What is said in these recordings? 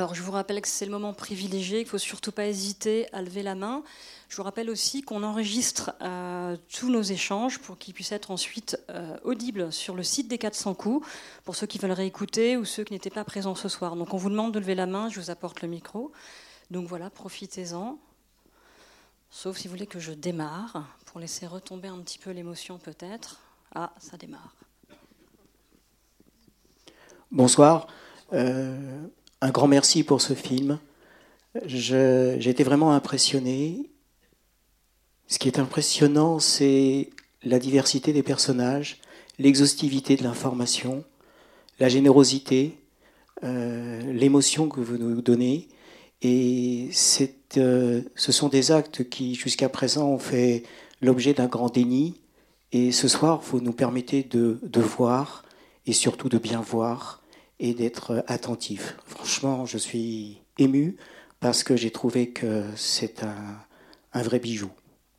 Alors, je vous rappelle que c'est le moment privilégié, qu'il ne faut surtout pas hésiter à lever la main. Je vous rappelle aussi qu'on enregistre euh, tous nos échanges pour qu'ils puissent être ensuite euh, audibles sur le site des 400 coups, pour ceux qui veulent réécouter ou ceux qui n'étaient pas présents ce soir. Donc, on vous demande de lever la main, je vous apporte le micro. Donc voilà, profitez-en. Sauf si vous voulez que je démarre, pour laisser retomber un petit peu l'émotion peut-être. Ah, ça démarre. Bonsoir. Euh, un grand merci pour ce film. J'ai été vraiment impressionné. Ce qui est impressionnant, c'est la diversité des personnages, l'exhaustivité de l'information, la générosité, euh, l'émotion que vous nous donnez. Et euh, ce sont des actes qui, jusqu'à présent, ont fait l'objet d'un grand déni. Et ce soir, vous nous permettez de, de voir et surtout de bien voir et d'être attentif. Franchement, je suis ému parce que j'ai trouvé que c'est un, un, vrai bijou.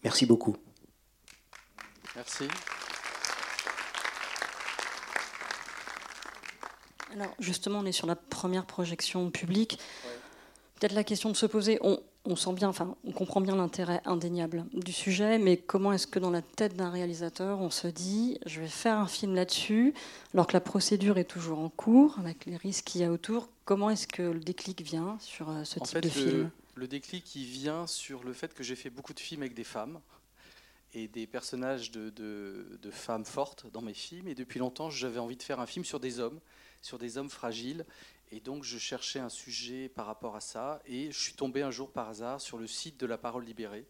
Merci beaucoup. Merci. Alors justement, on est sur la première projection publique. Peut-être la question de se poser, on, on sent bien, enfin, on comprend bien l'intérêt indéniable du sujet, mais comment est-ce que dans la tête d'un réalisateur, on se dit, je vais faire un film là-dessus, alors que la procédure est toujours en cours, avec les risques qu'il y a autour. Comment est-ce que le déclic vient sur euh, ce type de film? Le déclic, il vient sur le fait que j'ai fait beaucoup de films avec des femmes et des personnages de, de femmes fortes dans mes films, et depuis longtemps, j'avais envie de faire un film sur des hommes, sur des hommes fragiles, et donc je cherchais un sujet par rapport à ça et je suis tombé un jour par hasard sur le site de La Parole Libérée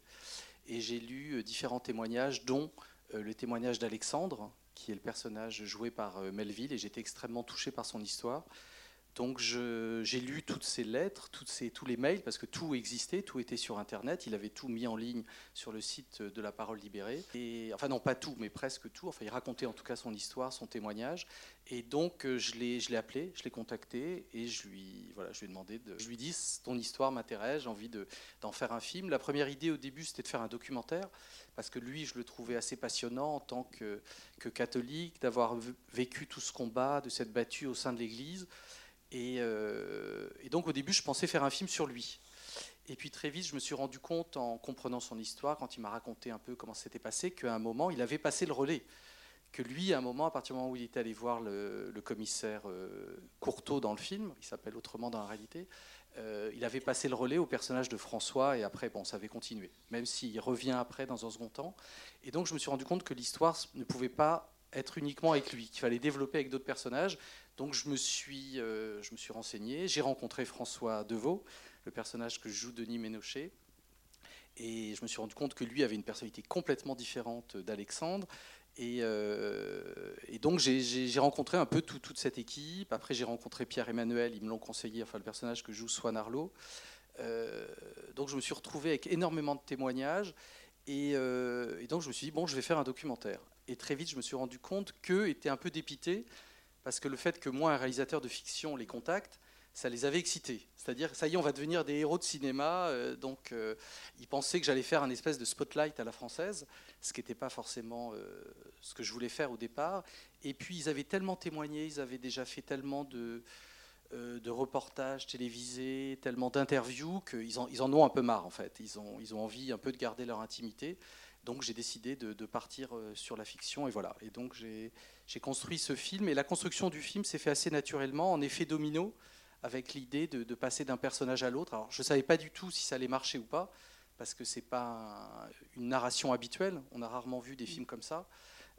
et j'ai lu euh, différents témoignages dont euh, le témoignage d'Alexandre qui est le personnage joué par euh, Melville et j'étais extrêmement touché par son histoire. Donc j'ai lu toutes ces lettres, tous les mails, parce que tout existait, tout était sur Internet. Il avait tout mis en ligne sur le site de La Parole Libérée. Enfin non, pas tout, mais presque tout. Enfin, il racontait en tout cas son histoire, son témoignage. Et donc euh, je l'ai appelé, je l'ai contacté et je lui, voilà, je lui ai demandé, de, lui ton histoire m'intéresse, j'ai envie d'en faire un film. La première idée au début, c'était de faire un documentaire, parce que lui, je le trouvais assez passionnant en tant que, que catholique, d'avoir vécu tout ce combat, de s'être battu au sein de l'Église. Euh, et, donc au début, je pensais faire un film sur lui. Et puis très vite, je me suis rendu compte, en comprenant son histoire, quand il m'a raconté un peu comment c'était passé, qu'à un moment, il avait passé le relais. Que lui, à un moment, à partir du moment où il était allé voir le, commissaire euh, dans le film, il s'appelle autrement dans la réalité, euh, il avait passé le relais au personnage de François et après, bon, ça avait continué, même s'il revient après dans un second temps. Et donc, je me suis rendu compte que l'histoire ne pouvait pas être uniquement avec lui, qu'il fallait développer avec d'autres personnages. Donc je me suis, euh, je me suis renseigné, j'ai rencontré François Deveau, le personnage que joue Denis Ménochet, et je me suis rendu compte que lui avait une personnalité complètement différente d'Alexandre. Et, euh, donc j'ai rencontré un peu toute cette équipe. Après j'ai rencontré Pierre-Emmanuel, ils me l'ont conseillé, enfin le personnage que joue Swan Arlo. Euh, donc je me suis retrouvé avec énormément de témoignages. Et, et, donc je me suis dit, bon, je vais faire un documentaire. Et très vite, je me suis rendu compte qu'eux étaient un peu dépités parce que le fait que moi, un réalisateur de fiction, les contacte, ça les avait excités. C'est-à-dire, ça y est, on va devenir des héros de cinéma. Euh, donc, euh, ils pensaient que j'allais faire un espèce de spotlight à la française, ce qui n'était pas forcément euh, ce que je voulais faire au départ. Et puis, ils avaient tellement témoigné, ils avaient déjà fait tellement de, reportages télévisés, tellement d'interviews, qu'ils en, ont un peu marre, en fait. Ils ont envie un peu de garder leur intimité. Donc j'ai décidé de, partir euh, sur la fiction et voilà. Et donc j'ai construit ce film et la construction du film s'est fait assez naturellement en effet domino avec l'idée de, passer d'un personnage à l'autre. Alors je ne savais pas du tout si ça allait marcher ou pas parce que c'est pas une narration habituelle. On a rarement vu des films comme ça.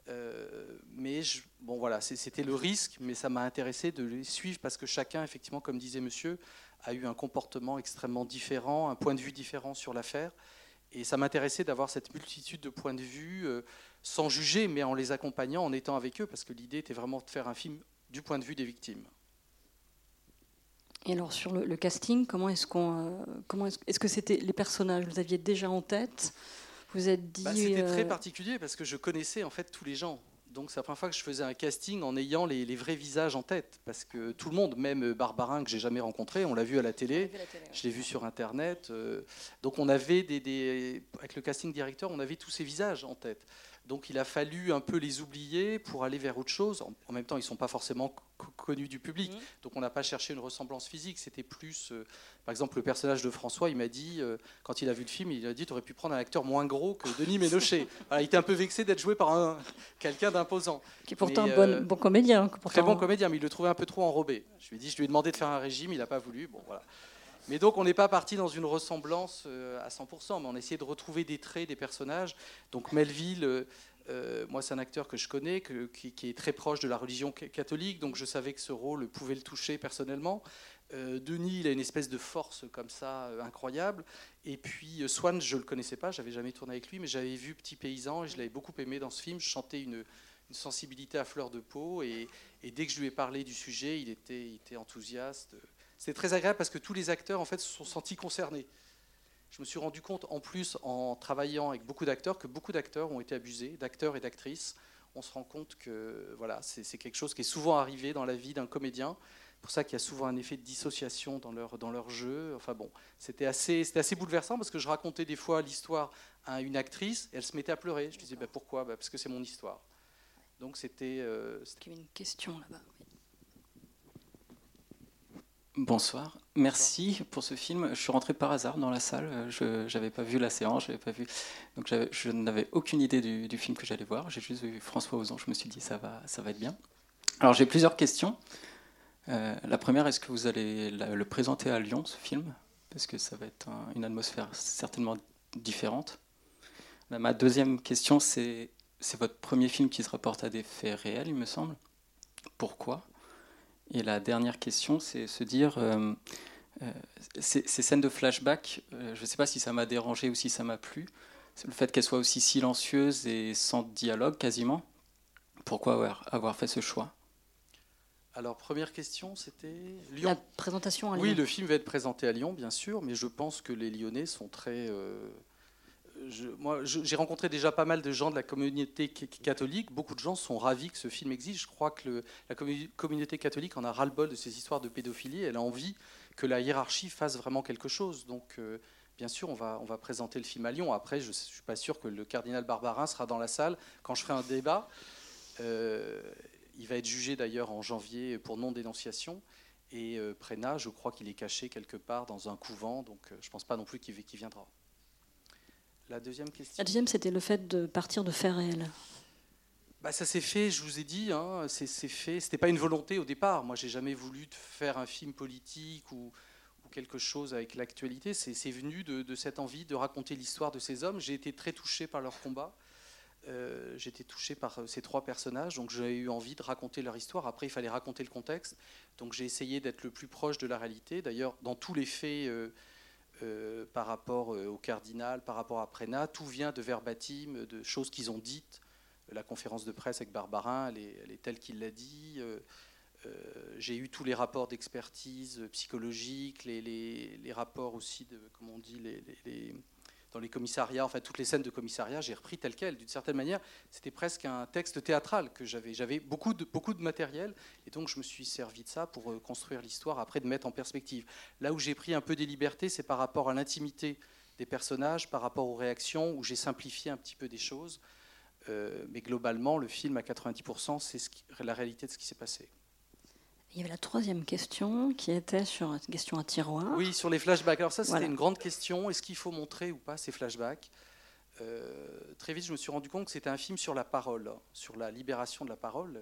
Euh, mais bon voilà, c'était le risque, mais ça m'a intéressé de les suivre parce que chacun, effectivement, comme disait Monsieur, a eu un comportement extrêmement différent, un point de vue différent sur l'affaire. Et ça m'intéressait d'avoir cette multitude de points de vue, euh, sans juger, mais en les accompagnant, en étant avec eux, parce que l'idée était vraiment de faire un film du point de vue des victimes. Et alors sur le, casting, comment est-ce qu'on, euh, comment est-ce, que c'était les personnages Vous aviez déjà en tête Vous êtes dit. Bah, c'était très euh, particulier parce que je connaissais en fait tous les gens Donc c'est la première fois que je faisais un casting en ayant les, vrais visages en tête. Parce que tout le monde, même Barbarin que j'ai jamais rencontré, on l'a vu à la télé, je l'ai vu sur Internet. Euh, donc on avait des, avec le casting directeur, on avait tous ces visages en tête. Donc il a fallu un peu les oublier pour aller vers autre chose. En même temps, ils ne sont pas forcément connus du public. Mmh. Donc on n'a pas cherché une ressemblance physique. C'était plus, euh, par exemple, le personnage de François, il m'a dit, euh, quand il a vu le film, il a dit, tu aurais pu prendre un acteur moins gros que Denis Ménochet. il était un peu vexé d'être joué par quelqu'un d'imposant. Qui est pourtant un bon, euh, bon, comédien. Très bon comédien, mais il le trouvait un peu trop enrobé. Je lui ai dit, je lui ai demandé de faire un régime, il n'a pas voulu. Bon, voilà. Mais donc on n'est pas parti dans une ressemblance à 100%, mais on a essayé de retrouver des traits des personnages. Donc Melville, euh, moi, c'est un acteur que je connais, qui, est très proche de la religion catholique, donc je savais que ce rôle pouvait le toucher personnellement. Euh, Denis, il a une espèce de force comme ça euh, incroyable. Et puis Swan, je ne le connaissais pas, j'avais jamais tourné avec lui, mais j'avais vu Petit Paysan et je l'avais beaucoup aimé dans ce film. Je chantais une, sensibilité à fleur de peau et, dès que je lui ai parlé du sujet, il était enthousiaste. C'était très agréable parce que tous les acteurs en fait se sont sentis concernés je me suis rendu compte, en plus, en travaillant avec beaucoup d'acteurs, que beaucoup d'acteurs ont été abusés, d'acteurs et d'actrices. On se rend compte que voilà, c'est quelque chose qui est souvent arrivé dans la vie d'un comédien. C'est pour ça qu'il y a souvent un effet de dissociation dans leur, dans leur jeu. Enfin bon, c'était assez, assez bouleversant parce que je racontais des fois l'histoire à une actrice et elle se mettait à pleurer. Je disais bah, pourquoi? Bah, Parce que c'est mon histoire. Donc c'était. Euh, Il y avait une question là-bas. Bonsoir. Merci pour ce film. Je suis rentré par hasard dans la salle. Je n'avais pas vu la séance, pas vu. Donc je n'avais aucune idée du, film que j'allais voir. J'ai juste vu François Ozon. Je me suis dit ça va, ça va être bien. Alors j'ai plusieurs questions. Euh, la première, est-ce que vous allez le présenter à Lyon, ce film? Parce que ça va être une atmosphère certainement différente. ma deuxième question, c'est votre premier film qui se rapporte à des faits réels, il me semble. Pourquoi? Et la dernière question, c'est se dire, euh, euh, ces, scènes de flashback, euh, je ne sais pas si ça m'a dérangé ou si ça m'a plu, le fait qu'elles soient aussi silencieuses et sans dialogue quasiment. Pourquoi avoir, avoir fait ce choix? Alors, première question, c'était Lyon. La présentation à Lyon. Oui, le film va être présenté à Lyon, bien sûr, mais je pense que les Lyonnais sont très j'ai rencontré déjà pas mal de gens de la communauté catholique. Beaucoup de gens sont ravis que ce film existe. Je crois que la communauté catholique en a ras-le-bol de ces histoires de pédophilie. Elle a envie que la hiérarchie fasse vraiment quelque chose. Donc, euh, bien sûr, on va, présenter le film à Lyon. Après, je ne suis pas sûr que le cardinal Barbarin sera dans la salle quand je ferai un débat. Euh, il va être jugé d'ailleurs en janvier pour non-dénonciation. Et euh, je crois qu'il est caché quelque part dans un couvent. Donc, je ne pense pas non plus qu'il viendra. La deuxième question. La deuxième, c'était le fait de partir de faits réels. Bah, ça s'est fait, je vous ai dit, hein, c'est fait. C'était pas une volonté au départ. Moi, j'ai jamais voulu faire un film politique ou, quelque chose avec l'actualité. C'est venu de, cette envie de raconter l'histoire de ces hommes. J'ai été très touché par leur combat. Euh, j'ai été touché par euh, ces trois personnages, donc j'ai eu envie de raconter leur histoire. Après, il fallait raconter le contexte, donc j'ai essayé d'être le plus proche de la réalité. D'ailleurs, dans tous les faits. Euh, euh, par rapport euh, au cardinal, par rapport à Prénat. Tout vient de verbatim, de choses qu'ils ont dites. La conférence de presse avec Barbarin, elle est, telle qu'il l'a dit. Euh, j'ai eu tous les rapports d'expertise psychologique, les, rapports aussi de, comment on dit, les, dans les commissariats, enfin toutes les scènes de commissariat, j'ai repris tel quel. D'une certaine manière, c'était presque un texte théâtral que j'avais. J'avais beaucoup de, beaucoup de matériel, et donc je me suis servi de ça pour euh, construire l'histoire, après de mettre en perspective. Là où j'ai pris un peu des libertés, c'est par rapport à l'intimité des personnages, par rapport aux réactions, où j'ai simplifié un petit peu des choses. Euh, mais globalement, le film, à 90%, c'est ce la réalité de ce qui s'est passé. Il y avait la troisième question qui était sur une question à tiroir. Oui, sur les flashbacks. Alors ça, c'était une grande question. Est-ce qu'il faut montrer ou pas ces flashbacks? Euh, Très vite, je me suis rendu compte que c'était un film sur la parole, sur la libération de la parole.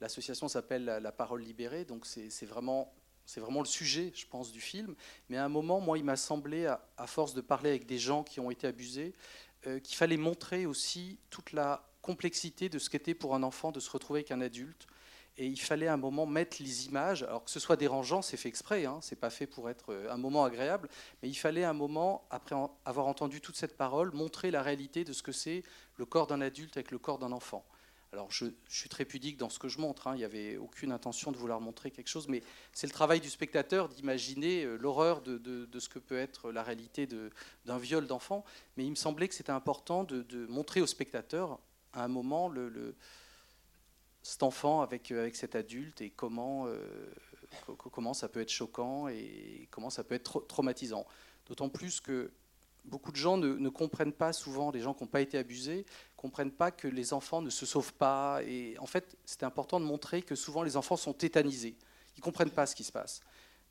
L'association s'appelle la, Parole libérée, donc c'est vraiment c'est vraiment le sujet, je pense, du film. Mais à un moment, moi, il m'a semblé, à, force de parler avec des gens qui ont été abusés, euh, qu'il fallait montrer aussi toute la complexité de ce qu'était pour un enfant de se retrouver avec un adulte, et il fallait un moment mettre les images, alors que ce soit dérangeant, c'est fait exprès, hein, c'est pas fait pour être euh, un moment agréable, mais il fallait un moment, après avoir entendu toute cette parole, montrer la réalité de ce que c'est le corps d'un adulte avec le corps d'un enfant. Alors je, suis très pudique dans ce que je montre, hein, il n'y avait aucune intention de vouloir montrer quelque chose, mais c'est le travail du spectateur d'imaginer euh, l'horreur de, ce que peut être la réalité d'un viol d'enfant. Mais il me semblait que c'était important de, de montrer au spectateur à un moment le, cet enfant avec, avec cet adulte et comment, comment ça peut être choquant et comment ça peut être traumatisant. D'autant plus que beaucoup de gens ne, comprennent pas souvent, les gens qui n'ont pas été abusés, comprennent pas que les enfants ne se sauvent pas. Et en fait, c'est important de montrer que souvent les enfants sont tétanisés. Ils comprennent pas ce qui se passe.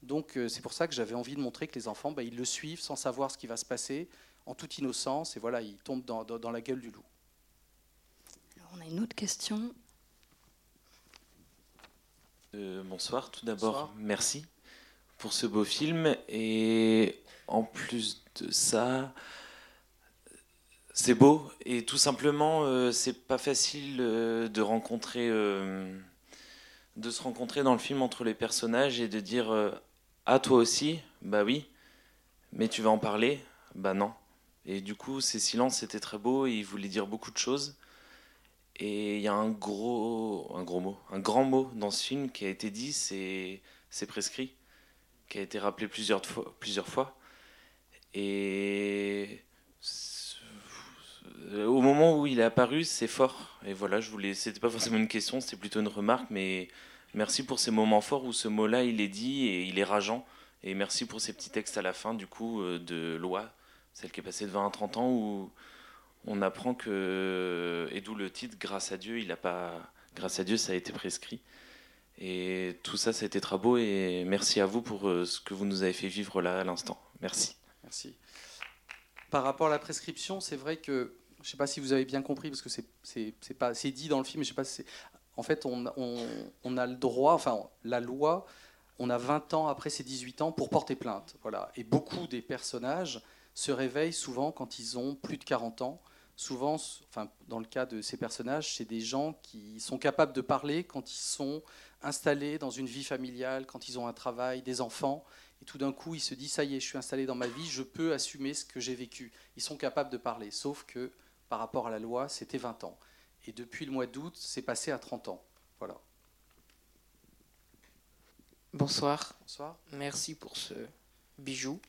Donc euh, c'est pour ça que j'avais envie de montrer que les enfants, bah, ils le suivent sans savoir ce qui va se passer, en toute innocence, et voilà, ils tombent dans, dans, la gueule du loup. Alors, on a une autre question. Euh, bonsoir, tout d'abord, merci pour ce beau film. Et en plus de ça, c'est beau. Et tout simplement, euh, c'est pas facile de rencontrer, de se rencontrer dans le film entre les personnages et de dire ah, toi aussi Bah oui. Mais tu vas en parler Bah non. Et du coup, ces silences, c'était très beau et il voulait dire beaucoup de choses. Et il y a un gros, un gros mot, un grand mot dans ce film qui a été dit, c'est, prescrit, qui a été rappelé plusieurs fois. Plusieurs fois. Et au moment où il est apparu, c'est fort. Et voilà, je voulais, c'était pas forcément une question, c'était plutôt une remarque, mais Merci pour ces moments forts où ce mot-là, il est dit et il est rageant. Et merci pour ces petits textes à la fin, du coup, euh, de loi, celle qui est passée de 20 à 30 ans, où on apprend que, et d'où le titre, grâce à Dieu, il a pas, grâce à Dieu, ça a été prescrit. Et tout ça, ça a été très beau. Et merci à vous pour euh, ce que vous nous avez fait vivre là à l'instant. Merci. Merci. Par rapport à la prescription, c'est vrai que je ne sais pas si vous avez bien compris parce que c'est pas c'est dit dans le film. Je sais pas si en fait, on, a le droit, enfin, la loi, on a 20 ans après ses 18 ans pour porter plainte. Voilà. Et beaucoup des personnages se réveillent souvent quand ils ont plus de 40 ans. Souvent, enfin, dans le cas de ces personnages, c'est des gens qui sont capables de parler quand ils sont installés dans une vie familiale, quand ils ont un travail, des enfants. Et tout d'un coup, ils se disent, ça y est, je suis installé dans ma vie, je peux assumer ce que j'ai vécu. Ils sont capables de parler, sauf que par rapport à la loi, c'était 20 ans. Et depuis le mois d'août, c'est passé à 30 ans. Voilà. Bonsoir. Bonsoir. Merci pour ce bijou.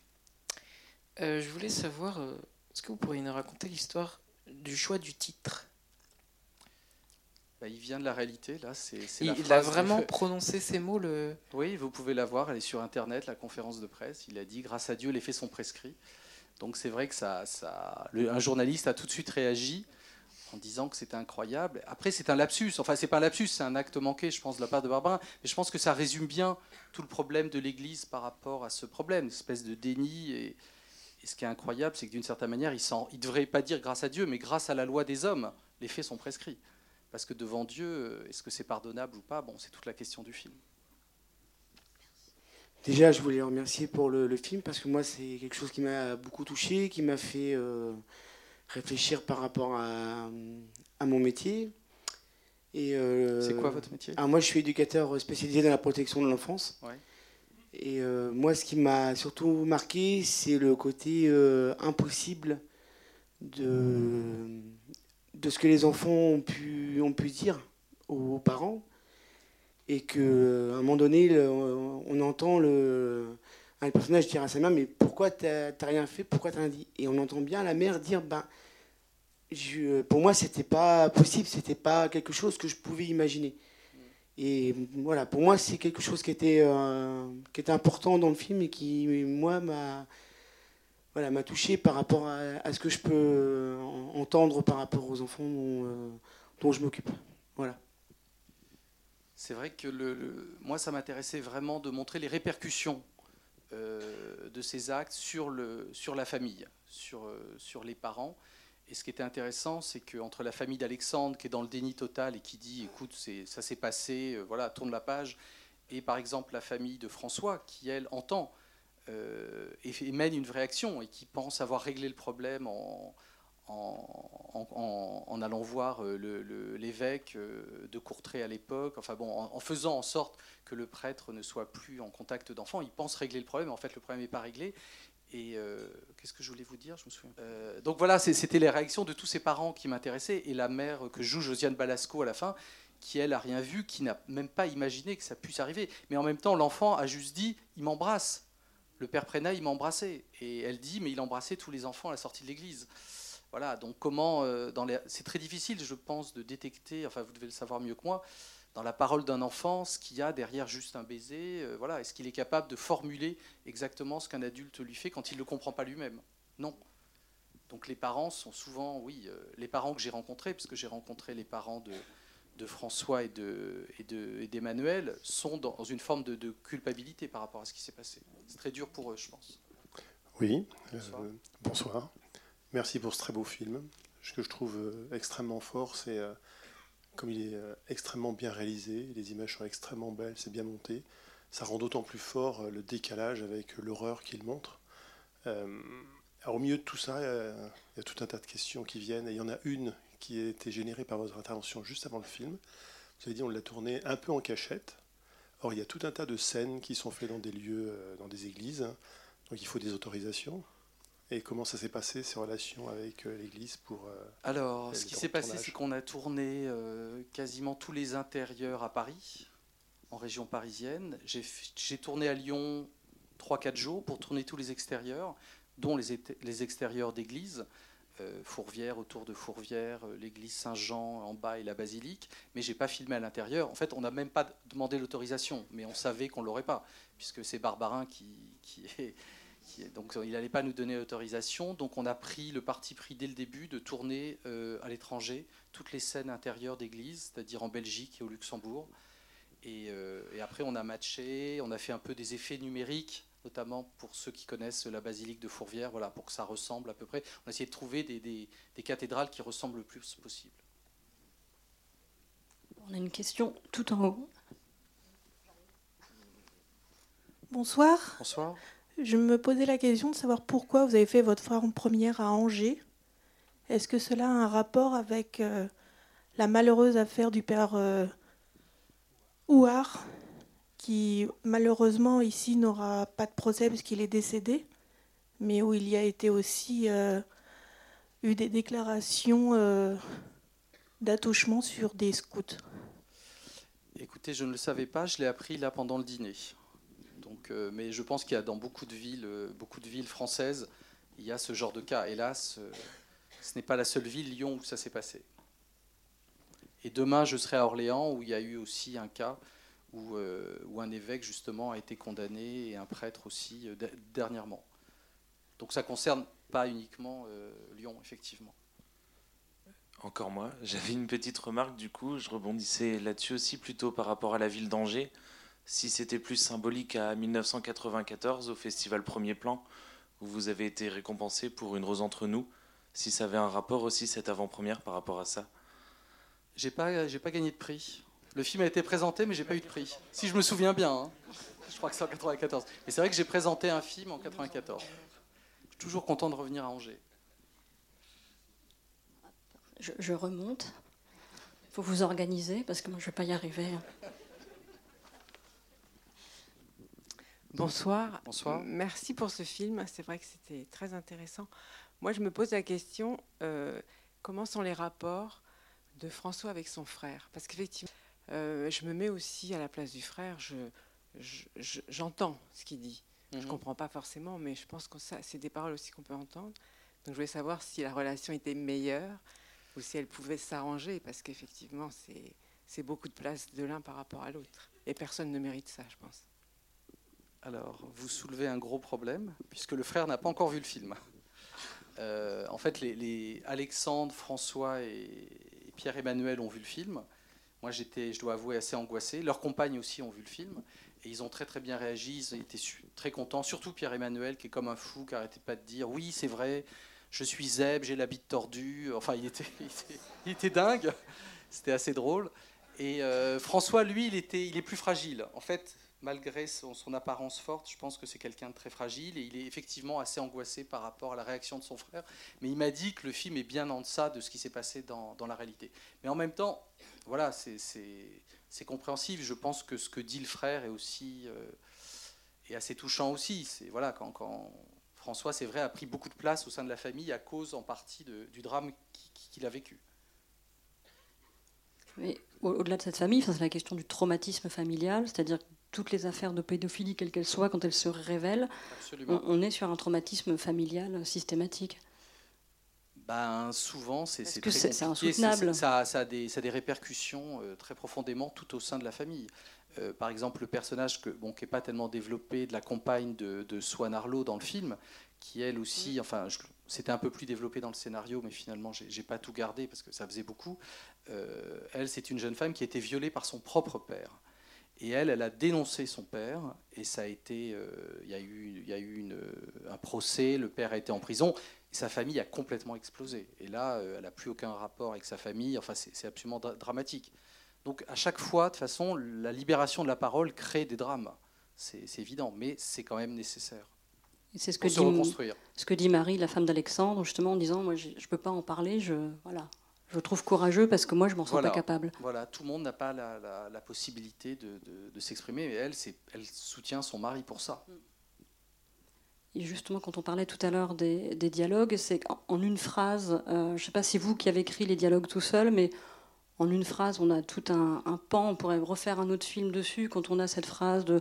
Euh, je voulais savoir, euh, est-ce que vous pourriez nous raconter l'histoire du choix du titre bah, Il vient de la réalité, là. C'est, il, a vraiment prononcé ces mots le... Oui, vous pouvez la voir, elle est sur Internet, la conférence de presse. Il a dit, grâce à Dieu, les faits sont prescrits. Donc c'est vrai que ça, ça, un journaliste a tout de suite réagi en disant que c'était incroyable. Après, c'est un lapsus. Enfin, c'est pas un lapsus, c'est un acte manqué, je pense, de la part de Barbarin. Mais je pense que ça résume bien tout le problème de l'Église par rapport à ce problème, une espèce de déni. Et, ce qui est incroyable, c'est que d'une certaine manière, il ne devrait pas dire grâce à Dieu, mais grâce à la loi des hommes, les faits sont prescrits. Parce que devant Dieu, est-ce que c'est pardonnable ou pas? Bon, c'est toute la question du film. Déjà, je voulais remercier pour le, film parce que moi, c'est quelque chose qui m'a beaucoup touché, qui m'a fait euh, réfléchir par rapport à, à mon métier. Euh, c'est quoi votre métier? Ah, Moi, je suis éducateur spécialisé dans la protection de l'enfance. Et euh, moi, ce qui m'a surtout marqué, c'est le côté euh, impossible de, de ce que les enfants ont pu, ont pu dire aux parents. Et qu'à un moment donné, on entend le, un personnage dire à sa mère Mais pourquoi t'as rien fait? Pourquoi t'as rien dit? Et on entend bien la mère dire ben, je, Pour moi, c'était pas possible, c'était pas quelque chose que je pouvais imaginer. Et voilà, pour moi, c'est quelque chose qui était, euh, qui était important dans le film et qui, moi, m'a voilà, touché par rapport à, ce que je peux entendre par rapport aux enfants dont, euh, dont je m'occupe. Voilà. C'est vrai que le, moi, ça m'intéressait vraiment de montrer les répercussions euh, de ces actes sur, le, sur la famille, sur, euh, sur les parents. Et ce qui était intéressant, c'est qu'entre la famille d'Alexandre, qui est dans le déni total et qui dit écoute, ça s'est passé, euh, voilà, tourne la page, et par exemple la famille de François, qui elle entend et, mène une vraie action et qui pense avoir réglé le problème en, allant voir euh, l'évêque euh, de Courtrai à l'époque, en, faisant en sorte que le prêtre ne soit plus en contact d'enfants. Il pense régler le problème, en fait le problème n'est pas réglé. Et euh, qu'est-ce que je voulais vous dire? Je me souviens. donc voilà, c'était les réactions de tous ces parents qui m'intéressaient et la mère que joue Josiane Balasco à la fin, qui elle a rien vu, qui n'a même pas imaginé que ça puisse arriver. Mais en même temps, l'enfant a juste dit, il m'embrasse. Le père Prénat, il m'embrassait. Et elle dit, mais il embrassait tous les enfants à la sortie de l'église. voilà, donc comment, euh, c'est très difficile, je pense, de détecter, enfin vous devez le savoir mieux que moi, dans la parole d'un enfant, ce qu'il y a derrière juste un baiser. Euh, voilà, est-ce qu'il est capable de formuler exactement ce qu'un adulte lui fait quand il ne le comprend pas lui-même? Non. Donc les parents sont souvent, oui, euh, les parents que j'ai rencontrés, puisque j'ai rencontré les parents de, de François et d'Emmanuel, de, et sont dans une forme de, culpabilité par rapport à ce qui s'est passé. C'est très dur pour eux, je pense. Oui, bonsoir. Merci pour ce très beau film. Ce que je trouve euh, extrêmement fort, c'est euh, comme il est euh, extrêmement bien réalisé, les images sont extrêmement belles, c'est bien monté. Ça rend d'autant plus fort le décalage avec l'horreur qu'il montre. au milieu de tout ça, il y a tout un tas de questions qui viennent, et il y en a une qui a été générée par votre intervention juste avant le film. Vous avez dit on l'a tourné un peu en cachette. Or, il y a tout un tas de scènes qui sont faites dans des lieux, dans des églises. Donc il faut des autorisations. Et comment ça s'est passé, ces relations avec euh, l'Église pour... Euh, Alors, ce qui s'est passé, c'est qu'on a tourné euh, quasiment tous les intérieurs à Paris, en région parisienne. J'ai tourné à Lyon 3-4 jours pour tourner tous les extérieurs, dont les, les extérieurs d'église. Fourvière, autour de Fourvière, l'église Saint-Jean en bas et la basilique, mais j'ai pas filmé à l'intérieur. En fait, on n'a même pas demandé l'autorisation, mais on savait qu'on l'aurait pas, puisque c'est Barbarin qui, qui est donc il n'allait pas nous donner l'autorisation. Donc on a pris le parti pris dès le début de tourner euh, à l'étranger toutes les scènes intérieures d'église, c'est-à-dire en Belgique et au Luxembourg. Euh, et, après on a matché, on a fait un peu des effets numériques, notamment pour ceux qui connaissent la basilique de Fourvière, voilà, pour que ça ressemble à peu près. On a essayé de trouver des, des cathédrales qui ressemblent le plus possible. On a une question tout en haut. Bonsoir. Bonsoir. Je me posais la question de savoir pourquoi vous avez fait votre première à Angers. Est-ce que cela a un rapport avec euh, la malheureuse affaire du père euh, Ouar, qui malheureusement ici n'aura pas de procès puisqu'il est décédé, mais où il y a été aussi euh, eu des déclarations d'attouchement sur des scouts? Écoutez, je ne le savais pas, je l'ai appris là pendant le dîner. Euh, mais je pense qu'il y a dans beaucoup de villes, euh, beaucoup de villes françaises, il y a ce genre de cas. Hélas, euh, ce n'est pas la seule ville, Lyon, où ça s'est passé. Et demain, je serai à Orléans, où il y a eu aussi un cas où, un évêque, justement, a été condamné, et un prêtre aussi, dernièrement. Donc ça ne concerne pas uniquement Lyon, effectivement. Encore moi, j'avais une petite remarque, du coup, je rebondissais là-dessus aussi, plutôt par rapport à la ville d'Angers si c'était plus symbolique à 1994 au festival Premier Plan, où vous avez été récompensé pour Une rose entre nous, si ça avait un rapport aussi cette avant-première par rapport à ça. J'ai pas, j'ai pas gagné de prix. Le film a été présenté, mais j'ai pas eu de prix. Si je me souviens bien, hein. je crois que c'est en 94. Mais c'est vrai que j'ai présenté un film en 94. Je suis toujours content de revenir à Angers. Je, je remonte. Il faut vous organiser parce que moi je vais pas y arriver. Bonsoir. Bonsoir. Merci pour ce film. C'est vrai que c'était très intéressant. Moi, je me pose la question euh, comment sont les rapports de François avec son frère? Parce qu'effectivement, euh, je me mets aussi à la place du frère. j'entends ce qu'il dit. Je ne mhm. comprends pas forcément, mais je pense que c'est des paroles aussi qu'on peut entendre. Donc, je voulais savoir si la relation était meilleure ou si elle pouvait s'arranger, parce qu'effectivement, c'est beaucoup de place de l'un par rapport à l'autre. Et personne ne mérite ça, je pense. Alors, vous soulevez un gros problème, puisque le frère n'a pas encore vu le film. Euh, en fait, les, Alexandre, François et, Pierre-Emmanuel ont vu le film. Moi, j'étais, je dois avouer, assez angoissé. Leurs compagnes aussi ont vu le film. Et ils ont très très bien réagi, ils étaient très contents, surtout Pierre-Emmanuel, qui est comme un fou, qui n'arrêtait pas de dire Oui, c'est vrai, je suis Zeb, j'ai la bite tordue. Enfin, il était, il était, dingue. C'était assez drôle. Et euh, François, lui, il, était, il est plus fragile. En fait, malgré son, apparence forte, je pense que c'est quelqu'un de très fragile et il est effectivement assez angoissé par rapport à la réaction de son frère. Mais il m'a dit que le film est bien en deçà de ce qui s'est passé dans, la réalité. Mais en même temps, voilà, c'est compréhensible. Je pense que ce que dit le frère est aussi euh, est assez touchant aussi. C'est voilà quand, quand François, c'est vrai, a pris beaucoup de place au sein de la famille à cause en partie du drame qu'il a vécu. Mais au-delà de cette famille, c'est la question du traumatisme familial, c'est-à-dire toutes les affaires de pédophilie, quelles qu'elles soient, quand elles se révèlent, on, est sur un traumatisme familial systématique. ben, souvent, c'est très compliqué. insoutenable. Ça, ça, a des, ça, a des, répercussions très profondément tout au sein de la famille. par exemple, le personnage que, bon, qui n'est pas tellement développé de la compagne de, de Swan Arlo dans le film, qui elle aussi, enfin, c'était un peu plus développé dans le scénario, mais finalement, j'ai pas tout gardé parce que ça faisait beaucoup. Euh, elle, c'est une jeune femme qui a été violée par son propre père. Et elle, elle a dénoncé son père, et ça a été, euh, il y a eu, il y a eu une, un procès, le père a été en prison, et sa famille a complètement explosé. Et là, euh, elle n'a plus aucun rapport avec sa famille, enfin, c'est absolument dramatique. Donc, à chaque fois, de toute façon, la libération de la parole crée des drames. C'est évident, mais c'est quand même nécessaire. C'est ce que, dit, ce que dit Marie, la femme d'Alexandre, justement, en disant Moi, je ne peux pas en parler, je, voilà, je trouve courageux parce que moi, je m'en sens pas capable. Voilà, tout le monde n'a pas la, la, possibilité de, de, s'exprimer, mais elle, elle soutient son mari pour ça. Et justement, quand on parlait tout à l'heure des, des, dialogues, c'est en une phrase, euh, je ne sais pas si vous qui avez écrit les dialogues tout seul, mais en une phrase, on a tout un, pan, on pourrait refaire un autre film dessus quand on a cette phrase de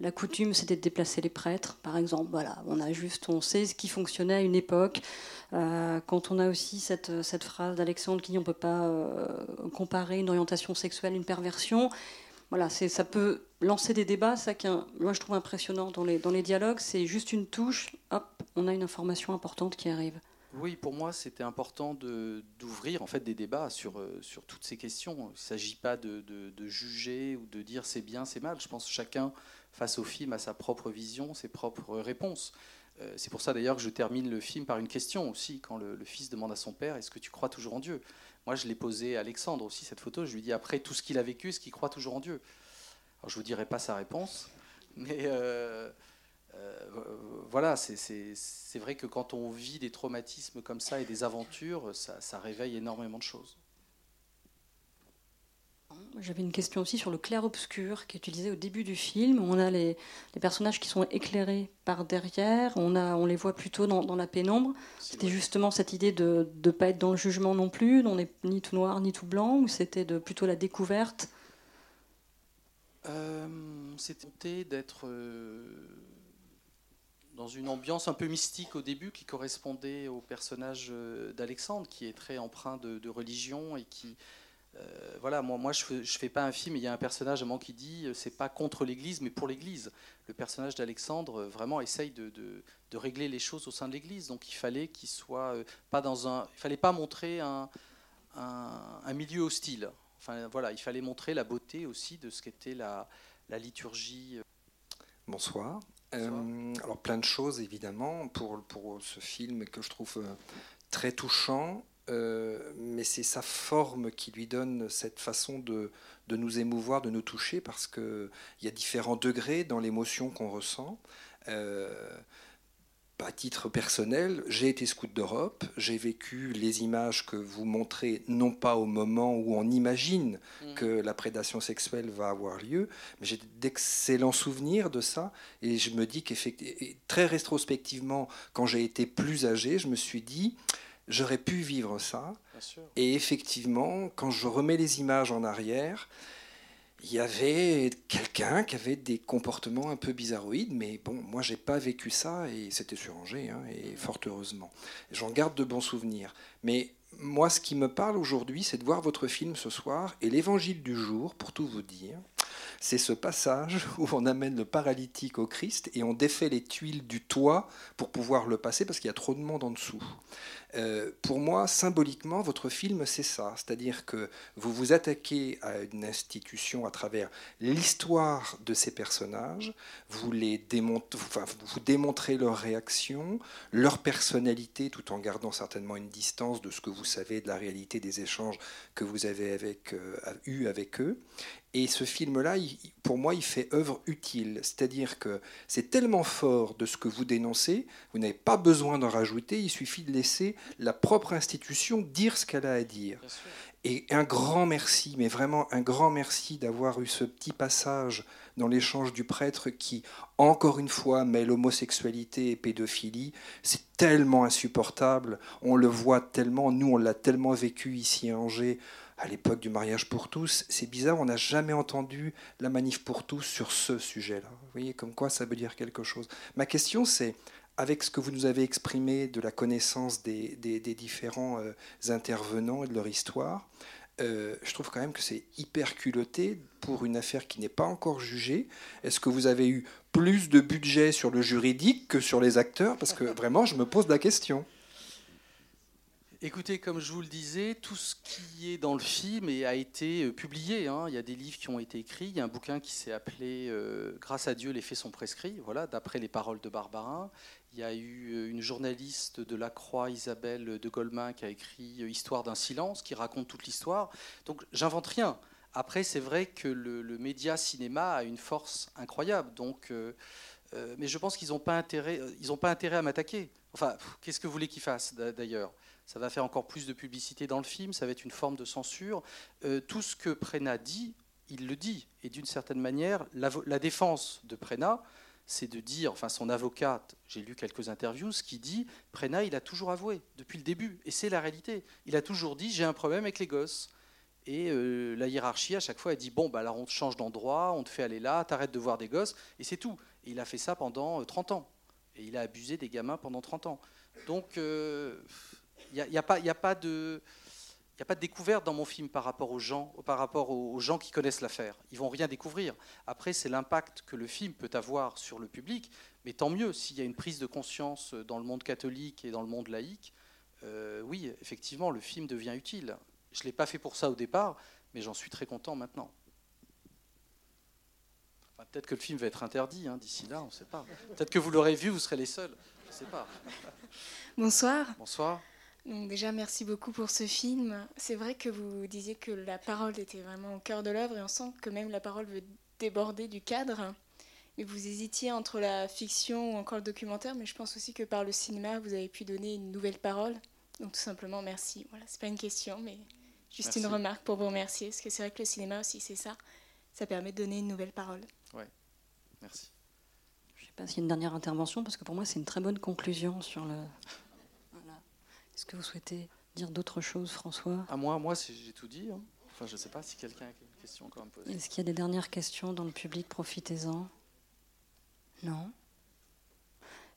la coutume c'était de déplacer les prêtres, par exemple. Voilà, on a juste, on sait ce qui fonctionnait à une époque. Euh, quand on a aussi cette, phrase d'Alexandre qui dit on ne peut pas euh, comparer une orientation sexuelle, une perversion. Voilà, ça peut lancer des débats. Ça qui, moi je trouve impressionnant dans les, dans les dialogues, c'est juste une touche, hop, on a une information importante qui arrive. Oui, pour moi, c'était important d'ouvrir en fait des débats sur, euh, sur toutes ces questions. Il ne s'agit pas de, de, juger ou de dire c'est bien, c'est mal. Je pense que chacun, face au film, a sa propre vision, ses propres réponses. Euh, c'est pour ça d'ailleurs que je termine le film par une question aussi, quand le, fils demande à son père Est-ce que tu crois toujours en Dieu? Moi, je l'ai posé à Alexandre aussi, cette photo. Je lui dis Après tout ce qu'il a vécu, est-ce qu'il croit toujours en Dieu? Alors, je ne vous dirai pas sa réponse, mais. Euh, voilà, c'est vrai que quand on vit des traumatismes comme ça et des aventures, ça, réveille énormément de choses. J'avais une question aussi sur le clair-obscur qui est utilisé au début du film. On a les, personnages qui sont éclairés par derrière, on, a, on les voit plutôt dans, la pénombre. C'était justement cette idée de ne pas être dans le jugement non plus, on n'est ni tout noir ni tout blanc, ou c'était plutôt la découverte? Euh, C'était d'être... Euh, dans une ambiance un peu mystique au début qui correspondait au personnage euh, d'Alexandre, qui est très empreint de, religion et qui. Euh, voilà, moi, je ne fais, pas un film, il y a un personnage à moi qui dit euh, c'est pas contre l'Église, mais pour l'Église. Le personnage d'Alexandre vraiment essaye de, régler les choses au sein de l'Église. Donc il fallait qu'il soit pas dans un. Il fallait pas montrer un, un, milieu hostile. Enfin voilà, il fallait montrer la beauté aussi de ce qu'était la, la liturgie. Bonsoir. Euh, alors plein de choses évidemment pour, ce film que je trouve euh, très touchant, euh, mais c'est sa forme qui lui donne cette façon de, de nous émouvoir, de nous toucher, parce qu'il y a différents degrés dans l'émotion qu'on ressent à titre personnel, j'ai été scout d'Europe, j'ai vécu les images que vous montrez, non pas au moment où on imagine mm. que la prédation sexuelle va avoir lieu, mais j'ai d'excellents souvenirs de ça, et je me dis qu'effectivement, très rétrospectivement, quand j'ai été plus âgé, je me suis dit, j'aurais pu vivre ça, et effectivement, quand je remets les images en arrière, il y avait quelqu'un qui avait des comportements un peu bizarroïdes, mais bon, moi j'ai pas vécu ça et c'était sur Angers, hein, et fort heureusement. J'en garde de bons souvenirs. Mais moi, ce qui me parle aujourd'hui, c'est de voir votre film ce soir et l'évangile du jour, pour tout vous dire. C'est ce passage où on amène le paralytique au Christ et on défait les tuiles du toit pour pouvoir le passer parce qu'il y a trop de monde en dessous. Euh, pour moi, symboliquement, votre film, c'est ça. C'est-à-dire que vous vous attaquez à une institution à travers l'histoire de ces personnages, vous, les démontrez, enfin, vous démontrez leurs réactions, leur personnalité, tout en gardant certainement une distance de ce que vous savez de la réalité des échanges que vous avez avec, euh, eu avec eux. Et ce film-là, pour moi, il fait œuvre utile. C'est-à-dire que c'est tellement fort de ce que vous dénoncez, vous n'avez pas besoin d'en rajouter, il suffit de laisser la propre institution dire ce qu'elle a à dire. Et un grand merci, mais vraiment un grand merci d'avoir eu ce petit passage dans l'échange du prêtre qui, encore une fois, mêle homosexualité et pédophilie. C'est tellement insupportable, on le voit tellement, nous on l'a tellement vécu ici à Angers à l'époque du mariage pour tous. C'est bizarre, on n'a jamais entendu la manif pour tous sur ce sujet-là. Vous voyez, comme quoi ça veut dire quelque chose. Ma question, c'est avec ce que vous nous avez exprimé de la connaissance des, différents euh, intervenants et de leur histoire, euh, je trouve quand même que c'est hyper culotté pour une affaire qui n'est pas encore jugée. Est-ce que vous avez eu plus de budget sur le juridique que sur les acteurs? Parce que vraiment, je me pose la question. Écoutez, comme je vous le disais, tout ce qui est dans le film a été euh, publié. Hein. Il y a des livres qui ont été écrits. Il y a un bouquin qui s'est appelé euh, Grâce à Dieu, les faits sont prescrits, voilà, d'après les paroles de Barbarin. Il y a eu euh, une journaliste de La Croix, Isabelle de Goldman, qui a écrit Histoire d'un silence, qui raconte toute l'histoire. Donc, j'invente rien. Après, c'est vrai que le, média cinéma a une force incroyable. Donc, mais je pense qu'ils n'ont pas intérêt, pas intérêt à m'attaquer. Enfin, qu'est-ce que vous voulez qu'ils fassent d'ailleurs? Ça va faire encore plus de publicité dans le film, ça va être une forme de censure. Euh, tout ce que Prena dit, il le dit. Et d'une certaine manière, la, défense de Prena, c'est de dire, enfin son avocate, j'ai lu quelques interviews, ce qui dit, Prena, il a toujours avoué, depuis le début, et c'est la réalité. Il a toujours dit, j'ai un problème avec les gosses. Et euh, la hiérarchie, à chaque fois, elle dit, bon, bah, alors on te change d'endroit, on te fait aller là, t'arrêtes de voir des gosses, et c'est tout. Et il a fait ça pendant 30 euh, ans. Et il a abusé des gamins pendant 30 ans. Donc, il n'y a, pas, a, pas de... Il a pas de découverte dans mon film par rapport aux gens, par rapport aux gens qui connaissent l'affaire. Ils vont rien découvrir. Après, c'est l'impact que le film peut avoir sur le public. Mais tant mieux s'il y a une prise de conscience dans le monde catholique et dans le monde laïque. Euh, oui, effectivement, le film devient utile. Je ne l'ai pas fait pour ça au départ, mais j'en suis très content maintenant. Peut-être que le film va être interdit hein, d'ici là, on ne sait pas. Peut-être que vous l'aurez vu, vous serez les seuls. Je ne sais pas. Bonsoir. Bonsoir. Donc déjà, merci beaucoup pour ce film. C'est vrai que vous disiez que la parole était vraiment au cœur de l'œuvre et on sent que même la parole veut déborder du cadre. Mais vous hésitiez entre la fiction ou encore le documentaire, mais je pense aussi que par le cinéma, vous avez pu donner une nouvelle parole. Donc tout simplement, merci. Voilà, c'est pas une question, mais juste une remarque pour vous remercier, parce que c'est vrai que le cinéma aussi, c'est ça. Ça permet de donner une nouvelle parole. Ouais, merci. Je ne sais pas s'il y a une dernière intervention, parce que pour moi, c'est une très bonne conclusion sur le, est-ce que vous souhaitez dire d'autres choses, François? À ah, moi, moi, j'ai tout dit. Hein. Enfin, je ne sais pas si quelqu'un a une question encore à me poser. Est-ce qu'il y a des dernières questions dans le public? Profitez-en. Non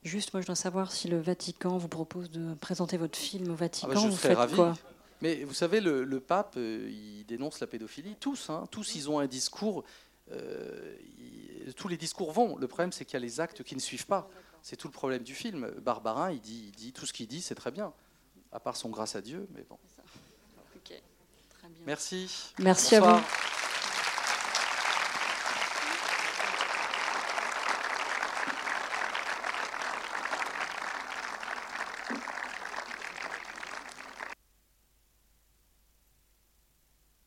Juste, moi, je dois savoir si le Vatican vous propose de présenter votre film au Vatican. Ah bah, je vous faites quoi? Mais vous savez, le, pape, euh, il dénonce la pédophilie. Tous, hein, tous, ils ont un discours. Euh, tous les discours vont. Le problème, c'est qu'il y a les actes qui ne suivent pas. C'est tout le problème du film. Barbarin, il dit, il dit tout ce qu'il dit, c'est très bien à part son grâce à Dieu, mais bon. Merci. Merci à vous.